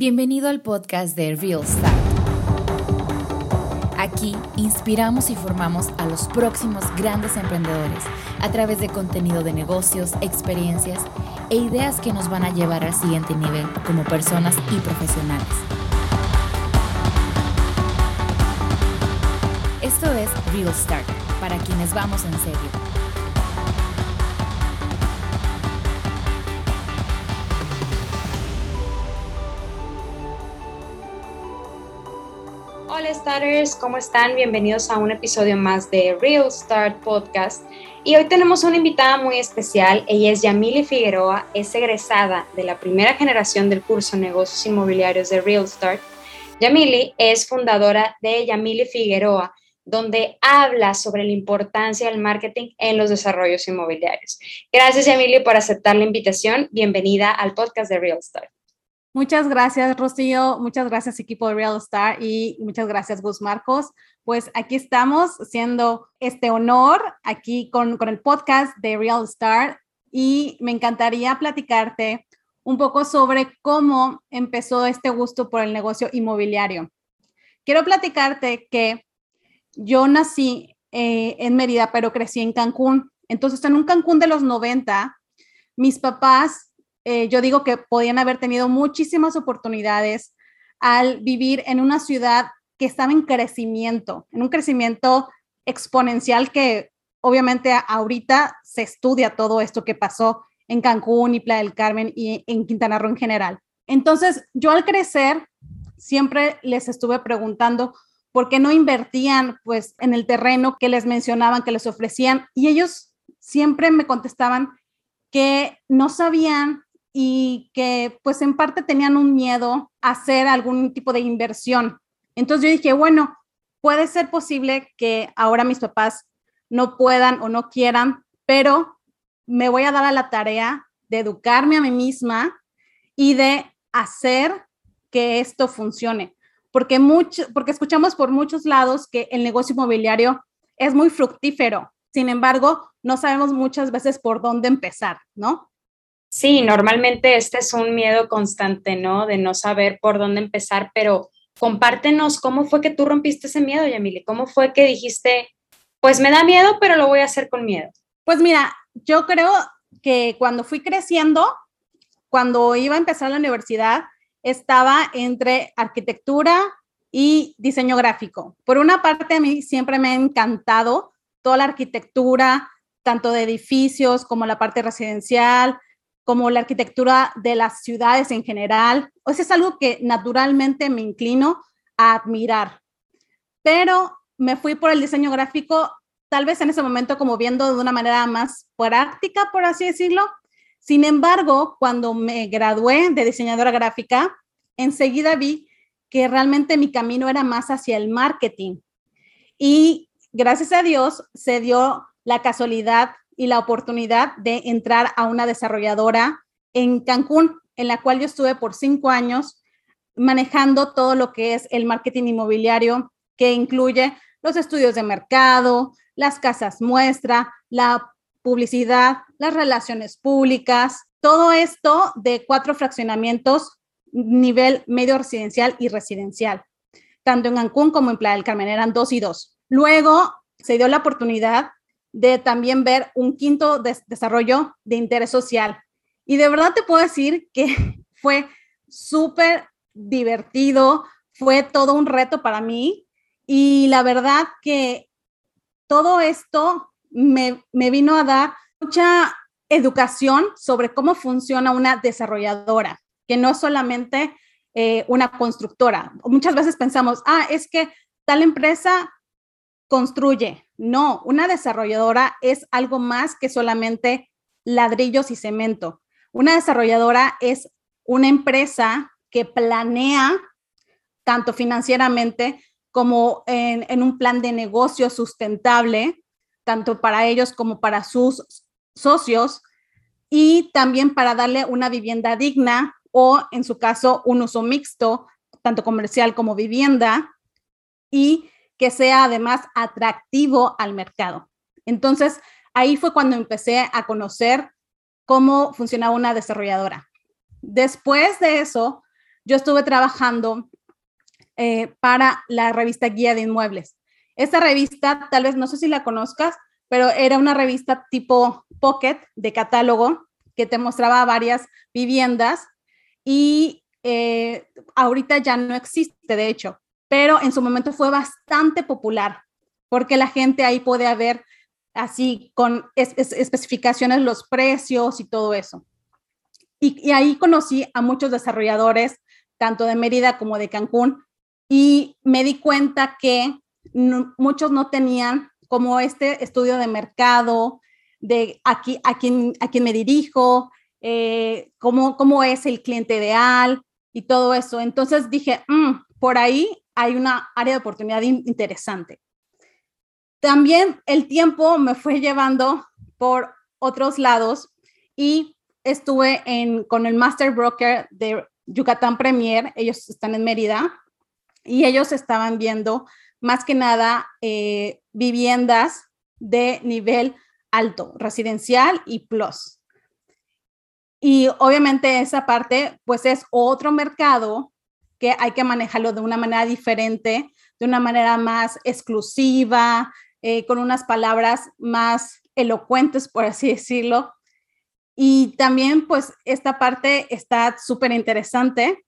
Bienvenido al podcast de Real Start. Aquí inspiramos y formamos a los próximos grandes emprendedores a través de contenido de negocios, experiencias e ideas que nos van a llevar al siguiente nivel como personas y profesionales. Esto es Real Start, para quienes vamos en serio Starters, ¿cómo están? Bienvenidos a un episodio más de Real Start Podcast. Y hoy tenemos una invitada muy especial. Ella es Yamili Figueroa, es egresada de la primera generación del curso Negocios Inmobiliarios de Real Start. Yamili es fundadora de Yamili Figueroa, donde habla sobre la importancia del marketing en los desarrollos inmobiliarios. Gracias Yamili por aceptar la invitación. Bienvenida al podcast de Real Start. Muchas gracias, Rocío. Muchas gracias, equipo de Real Star. Y muchas gracias, Gus Marcos. Pues aquí estamos haciendo este honor aquí con, con el podcast de Real Star. Y me encantaría platicarte un poco sobre cómo empezó este gusto por el negocio inmobiliario. Quiero platicarte que yo nací eh, en Mérida, pero crecí en Cancún. Entonces, en un Cancún de los 90, mis papás eh, yo digo que podían haber tenido muchísimas oportunidades al vivir en una ciudad que estaba en crecimiento, en un crecimiento exponencial que obviamente ahorita se estudia todo esto que pasó en Cancún y Playa del Carmen y en Quintana Roo en general. Entonces, yo al crecer siempre les estuve preguntando por qué no invertían pues en el terreno que les mencionaban, que les ofrecían y ellos siempre me contestaban que no sabían y que pues en parte tenían un miedo a hacer algún tipo de inversión. Entonces yo dije, bueno, puede ser posible que ahora mis papás no puedan o no quieran, pero me voy a dar a la tarea de educarme a mí misma y de hacer que esto funcione. Porque, mucho, porque escuchamos por muchos lados que el negocio inmobiliario es muy fructífero. Sin embargo, no sabemos muchas veces por dónde empezar, ¿no? Sí, normalmente este es un miedo constante, ¿no? De no saber por dónde empezar, pero compártenos cómo fue que tú rompiste ese miedo, Yamili. ¿Cómo fue que dijiste, pues me da miedo, pero lo voy a hacer con miedo? Pues mira, yo creo que cuando fui creciendo, cuando iba a empezar la universidad, estaba entre arquitectura y diseño gráfico. Por una parte, a mí siempre me ha encantado toda la arquitectura, tanto de edificios como la parte residencial, como la arquitectura de las ciudades en general. O sea, es algo que naturalmente me inclino a admirar. Pero me fui por el diseño gráfico, tal vez en ese momento como viendo de una manera más práctica, por así decirlo. Sin embargo, cuando me gradué de diseñadora gráfica, enseguida vi que realmente mi camino era más hacia el marketing. Y gracias a Dios se dio la casualidad y la oportunidad de entrar a una desarrolladora en Cancún, en la cual yo estuve por cinco años manejando todo lo que es el marketing inmobiliario, que incluye los estudios de mercado, las casas muestra, la publicidad, las relaciones públicas, todo esto de cuatro fraccionamientos, nivel medio residencial y residencial, tanto en Cancún como en Playa del Carmen, eran dos y dos. Luego se dio la oportunidad de también ver un quinto desarrollo de interés social. Y de verdad te puedo decir que fue súper divertido, fue todo un reto para mí y la verdad que todo esto me, vino a dar mucha educación sobre cómo funciona una desarrolladora, que no solamente eh, una constructora. Muchas veces pensamos, ah, es que tal empresa construye. No, una desarrolladora es algo más que solamente ladrillos y cemento. Una desarrolladora es una empresa que planea tanto financieramente como en, un plan de negocio sustentable, tanto para ellos como para sus socios, y también para darle una vivienda digna o, en su caso, un uso mixto, tanto comercial como vivienda, y que sea además atractivo al mercado. Entonces, ahí fue cuando empecé a conocer cómo funcionaba una desarrolladora. Después de eso, yo estuve trabajando eh, para la revista Guía de Inmuebles. Esta revista, tal vez no sé si la conozcas, pero era una revista tipo pocket de catálogo que te mostraba varias viviendas y eh, ahorita ya no existe, de hecho, pero en su momento fue bastante popular porque la gente ahí puede ver así con especificaciones los precios y todo eso. Y, ahí conocí a muchos desarrolladores, tanto de Mérida como de Cancún, y me di cuenta que muchos no tenían como este estudio de mercado, de aquí, a, quién, a quién me dirijo, eh, cómo, cómo es el cliente ideal y todo eso. Entonces dije, mm, por ahí hay una área de oportunidad interesante. También el tiempo me fue llevando por otros lados y estuve en, con el Master Broker de Yucatán Premier, ellos están en Mérida, y ellos estaban viendo más que nada eh, viviendas de nivel alto, residencial y plus. Y obviamente esa parte, pues es otro mercado que hay que manejarlo de una manera diferente, de una manera más exclusiva, eh, con unas palabras más elocuentes, por así decirlo. Y también, pues, esta parte está súper interesante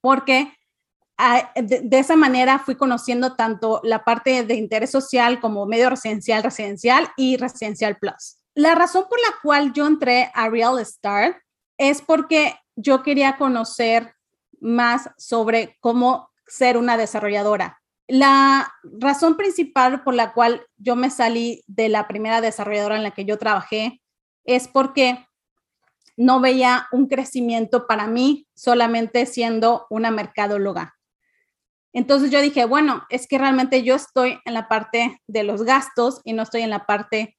porque ah, de, esa manera fui conociendo tanto la parte de interés social como medio residencial, residencial y residencial plus. La razón por la cual yo entré a Real Start es porque yo quería conocer más sobre cómo ser una desarrolladora. La razón principal por la cual yo me salí de la primera desarrolladora en la que yo trabajé es porque no veía un crecimiento para mí solamente siendo una mercadóloga. Entonces yo dije, bueno, es que realmente yo estoy en la parte de los gastos y no estoy en la parte,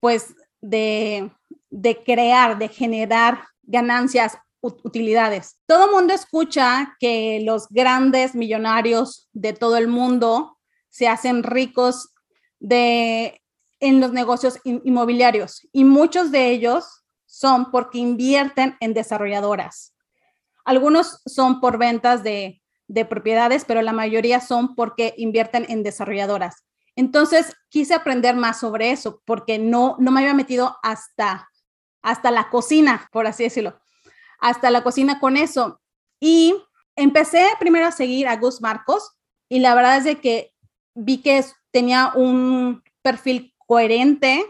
pues, de, de crear, de generar ganancias utilidades. Todo mundo escucha que los grandes millonarios de todo el mundo se hacen ricos de, en los negocios inmobiliarios y muchos de ellos son porque invierten en desarrolladoras. Algunos son por ventas de, de propiedades, pero la mayoría son porque invierten en desarrolladoras. Entonces, quise aprender más sobre eso porque no, no me había metido hasta, hasta la cocina, por así decirlo hasta la cocina con eso. Y empecé primero a seguir a Gus Marcos y la verdad es de que vi que tenía un perfil coherente,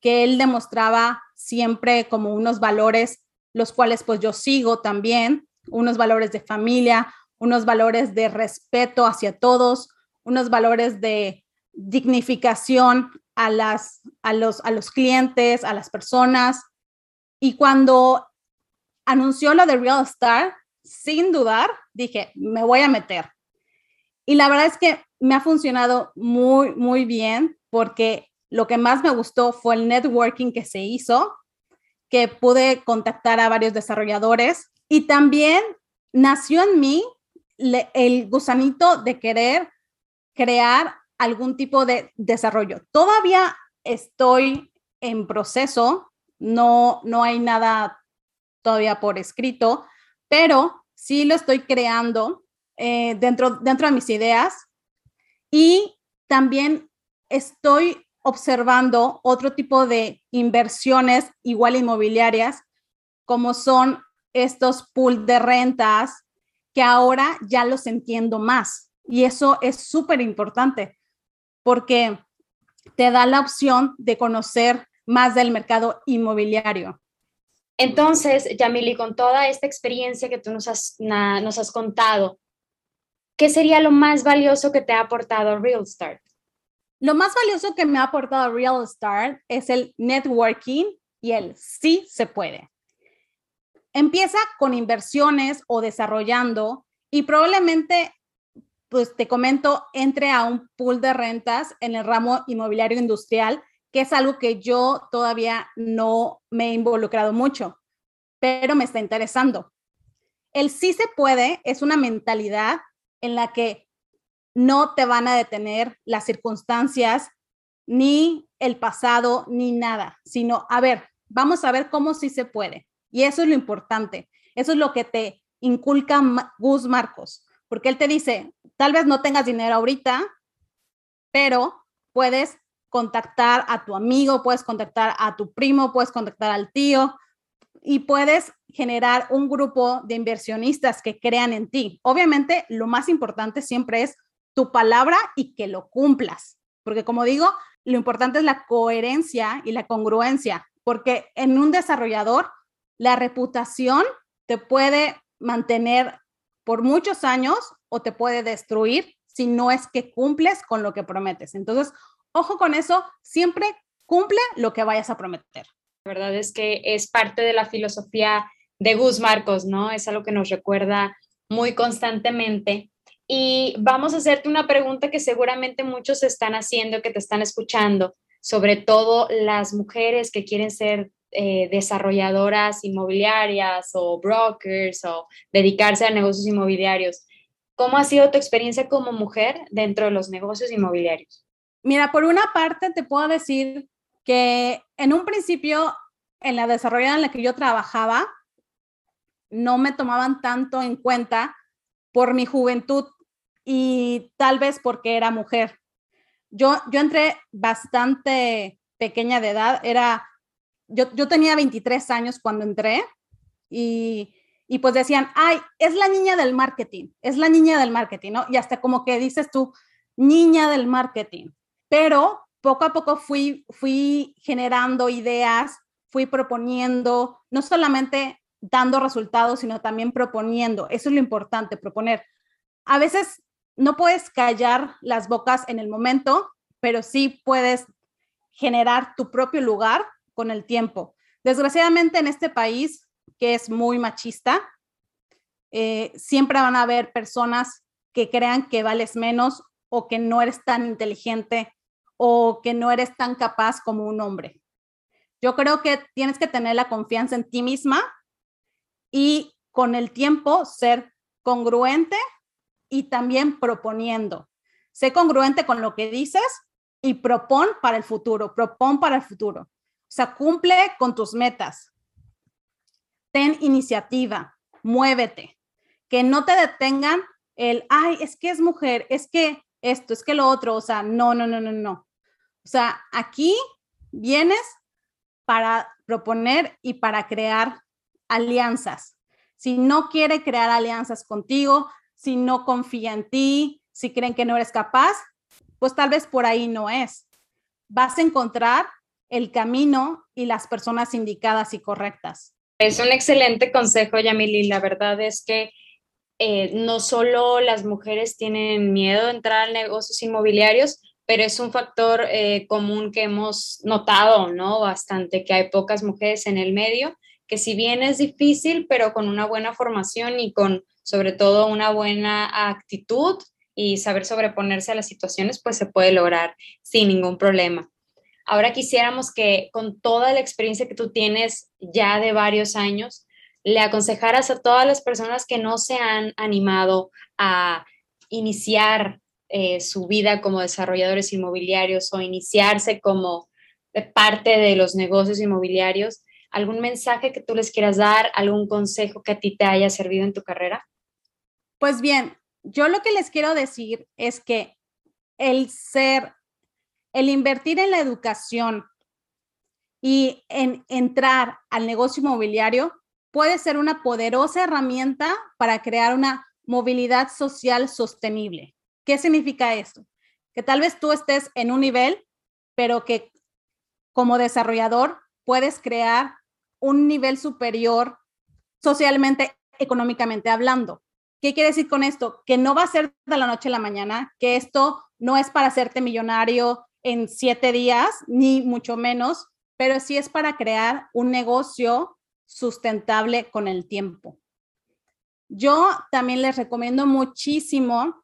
que él demostraba siempre como unos valores, los cuales pues yo sigo también, unos valores de familia, unos valores de respeto hacia todos, unos valores de dignificación a, las, a, los, a los clientes, a las personas. Y cuando anunció lo de Real Star, sin dudar, dije, me voy a meter. Y la verdad es que me ha funcionado muy, muy bien porque lo que más me gustó fue el networking que se hizo, que pude contactar a varios desarrolladores y también nació en mí el gusanito de querer crear algún tipo de desarrollo. Todavía estoy en proceso, no, no hay nada todavía por escrito, pero sí lo estoy creando eh, dentro, dentro de mis ideas y también estoy observando otro tipo de inversiones igual inmobiliarias, como son estos pool de rentas, que ahora ya los entiendo más. Y eso es súper importante porque te da la opción de conocer más del mercado inmobiliario. Entonces, Yamili, con toda esta experiencia que tú nos has, nos has contado, ¿qué sería lo más valioso que te ha aportado Real Start? Lo más valioso que me ha aportado Real Start es el networking y el sí se puede. Empieza con inversiones o desarrollando y probablemente, pues te comento, entre a un pool de rentas en el ramo inmobiliario industrial que es algo que yo todavía no me he involucrado mucho, pero me está interesando. El sí se puede es una mentalidad en la que no te van a detener las circunstancias, ni el pasado, ni nada, sino, a ver, vamos a ver cómo sí se puede. Y eso es lo importante. Eso es lo que te, inculca Gus Marcos, porque él te dice, tal vez no tengas dinero ahorita, pero puedes contactar a tu amigo, puedes contactar a tu primo, puedes contactar al tío y puedes generar un grupo de inversionistas que crean en ti. Obviamente, lo más importante siempre es tu palabra y que lo cumplas, porque como digo, lo importante es la coherencia y la congruencia, porque en un desarrollador, la reputación te puede mantener por muchos años o te puede destruir si no es que cumples con lo que prometes. Entonces, ojo con eso, siempre cumple lo que vayas a prometer. La verdad es que es parte de la filosofía de Gus Marcos, ¿no? Es algo que nos recuerda muy constantemente. Y vamos a hacerte una pregunta que seguramente muchos están haciendo, que te están escuchando, sobre todo las mujeres que quieren ser eh, desarrolladoras inmobiliarias o brokers o dedicarse a negocios inmobiliarios. ¿Cómo ha sido tu experiencia como mujer dentro de los negocios inmobiliarios? Mira, por una parte te puedo decir que en un principio, en la desarrollada en la que yo trabajaba, no me tomaban tanto en cuenta por mi juventud y tal vez porque era mujer. Yo, yo entré bastante pequeña de edad, era, yo, yo tenía 23 años cuando entré y, y pues decían, ay, es la niña del marketing, es la niña del marketing, ¿no? Y hasta como que dices tú, niña del marketing. Pero poco a poco fui, generando ideas, fui proponiendo, no solamente dando resultados, sino también proponiendo. Eso es lo importante, proponer. A veces no puedes callar las bocas en el momento, pero sí puedes generar tu propio lugar con el tiempo. Desgraciadamente en este país, que es muy machista, eh, siempre van a haber personas que crean que vales menos o que no eres tan inteligente o que no eres tan capaz como un hombre. Yo creo que tienes que tener la confianza en ti misma y con el tiempo ser congruente y también proponiendo. Sé congruente con lo que dices y propon para el futuro, propon para el futuro. O sea, cumple con tus metas. Ten iniciativa, muévete, que no te detengan el, ay, es que es mujer, es que esto, es que lo otro, o sea, no, no, no, no, no. O sea, aquí vienes para proponer y para crear alianzas. Si no quiere crear alianzas contigo, si no confía en ti, si creen que no eres capaz, pues tal vez por ahí no es. Vas a encontrar el camino y las personas indicadas y correctas. Es un excelente consejo, Yamili. La verdad es que eh, no solo las mujeres tienen miedo de entrar a negocios inmobiliarios, pero es un factor eh, común que hemos notado, ¿no? Bastante, que hay pocas mujeres en el medio, que si bien es difícil, pero con una buena formación y con sobre todo una buena actitud y saber sobreponerse a las situaciones, pues se puede lograr sin ningún problema. Ahora quisiéramos que con toda la experiencia que tú tienes ya de varios años, le aconsejaras a todas las personas que no se han animado a iniciar eh, su vida como desarrolladores inmobiliarios o iniciarse como parte de los negocios inmobiliarios, algún mensaje que tú les quieras dar, algún consejo que a ti te haya servido en tu carrera? Pues bien, yo lo que les quiero decir es que el ser, el invertir en la educación y en entrar al negocio inmobiliario puede ser una poderosa herramienta para crear una movilidad social sostenible. ¿Qué significa esto? Que tal vez tú estés en un nivel, pero que como desarrollador puedes crear un nivel superior socialmente, económicamente hablando. ¿Qué quiere decir con esto? Que no va a ser de la noche a la mañana, que esto no es para hacerte millonario en siete días, ni mucho menos, pero sí es para crear un negocio sustentable con el tiempo. Yo también les recomiendo muchísimo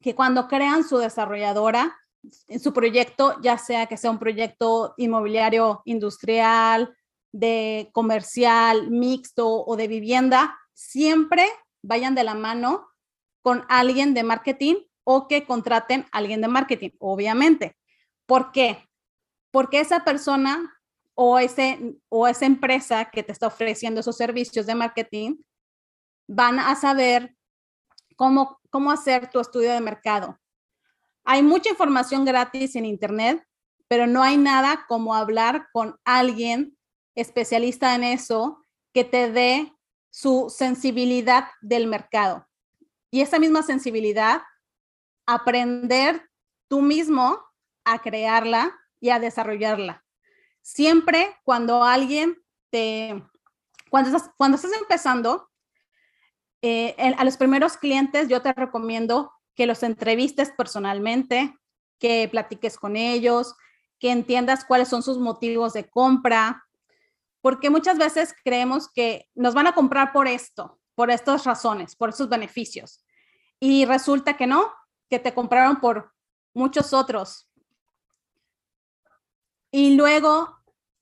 que cuando crean su desarrolladora, su proyecto, ya sea que sea un proyecto inmobiliario industrial, de comercial, mixto o de vivienda, siempre vayan de la mano con alguien de marketing o que contraten a alguien de marketing, obviamente. ¿Por qué? Porque esa persona o, ese, o esa empresa que te está ofreciendo esos servicios de marketing van a saber cómo, cómo hacer tu estudio de mercado. Hay mucha información gratis en Internet, pero no hay nada como hablar con alguien especialista en eso que te dé su sensibilidad del mercado. Y esa misma sensibilidad, aprender tú mismo a crearla y a desarrollarla. Siempre cuando alguien te, cuando estás, empezando, eh, a los primeros clientes yo te recomiendo que los entrevistes personalmente, que platiques con ellos, que entiendas cuáles son sus motivos de compra, porque muchas veces creemos que nos van a comprar por esto, por estas razones, por esos beneficios. Y resulta que no, que te compraron por muchos otros. Y luego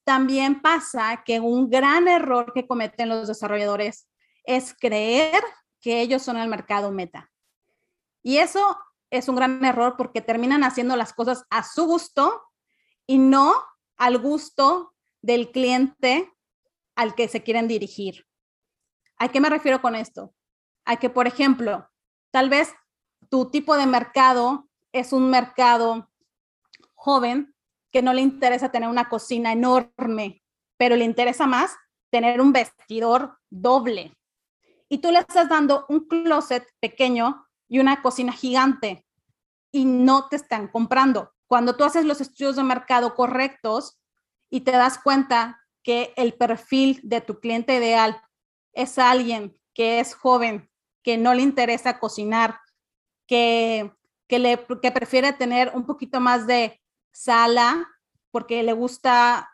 también pasa que un gran error que cometen los desarrolladores es creer que ellos son el mercado meta. Y eso es un gran error porque terminan haciendo las cosas a su gusto y no al gusto del cliente al que se quieren dirigir. ¿A qué me refiero con esto? A que, por ejemplo, tal vez tu tipo de mercado es un mercado joven que no le interesa tener una cocina enorme, pero le interesa más tener un vestidor doble. Y tú le estás dando un closet pequeño y una cocina gigante y no te están comprando. Cuando tú haces los estudios de mercado correctos y te das cuenta que el perfil de tu cliente ideal es alguien que es joven, que no le interesa cocinar, que, que, le, que prefiere tener un poquito más de sala porque le gusta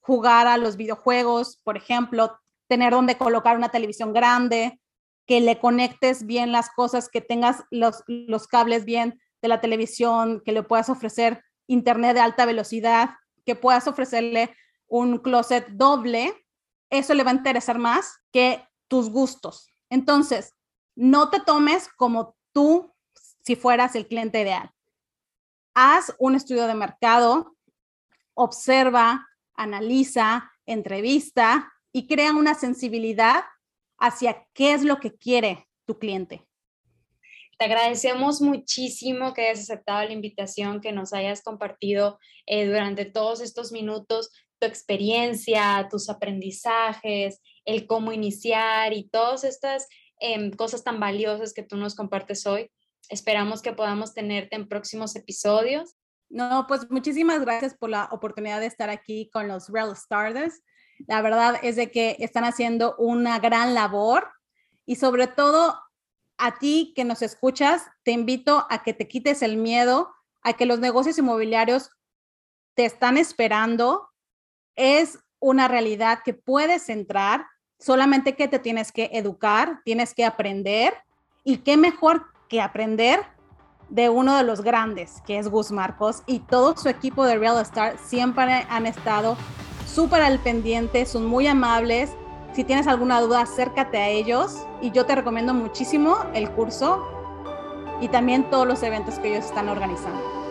jugar a los videojuegos, por ejemplo, tener donde colocar una televisión grande, que le conectes bien las cosas, que tengas los, los cables bien de la televisión, que le puedas ofrecer internet de alta velocidad, que puedas ofrecerle un closet doble, eso le va a interesar más que tus gustos. Entonces, no te tomes como tú si fueras el cliente ideal. Haz un estudio de mercado, observa, analiza, entrevista y crea una sensibilidad hacia qué es lo que quiere tu cliente. Te agradecemos muchísimo que hayas aceptado la invitación, que nos hayas compartido eh, durante todos estos minutos tu experiencia, tus aprendizajes, el cómo iniciar y todas estas em, cosas tan valiosas que tú nos compartes hoy. Esperamos que podamos tenerte en próximos episodios. No, pues muchísimas gracias por la oportunidad de estar aquí con los Real Stardust. La verdad es de que están haciendo una gran labor y sobre todo a ti que nos escuchas, te invito a que te quites el miedo a que los negocios inmobiliarios te están esperando. Es una realidad que puedes entrar, solamente que te tienes que educar, tienes que aprender y qué mejor que aprender de uno de los grandes, que es Gus Marcos, y todo su equipo de Real Star siempre han estado súper al pendiente, son muy amables. Si tienes alguna duda, acércate a ellos y yo te recomiendo muchísimo el curso y también todos los eventos que ellos están organizando.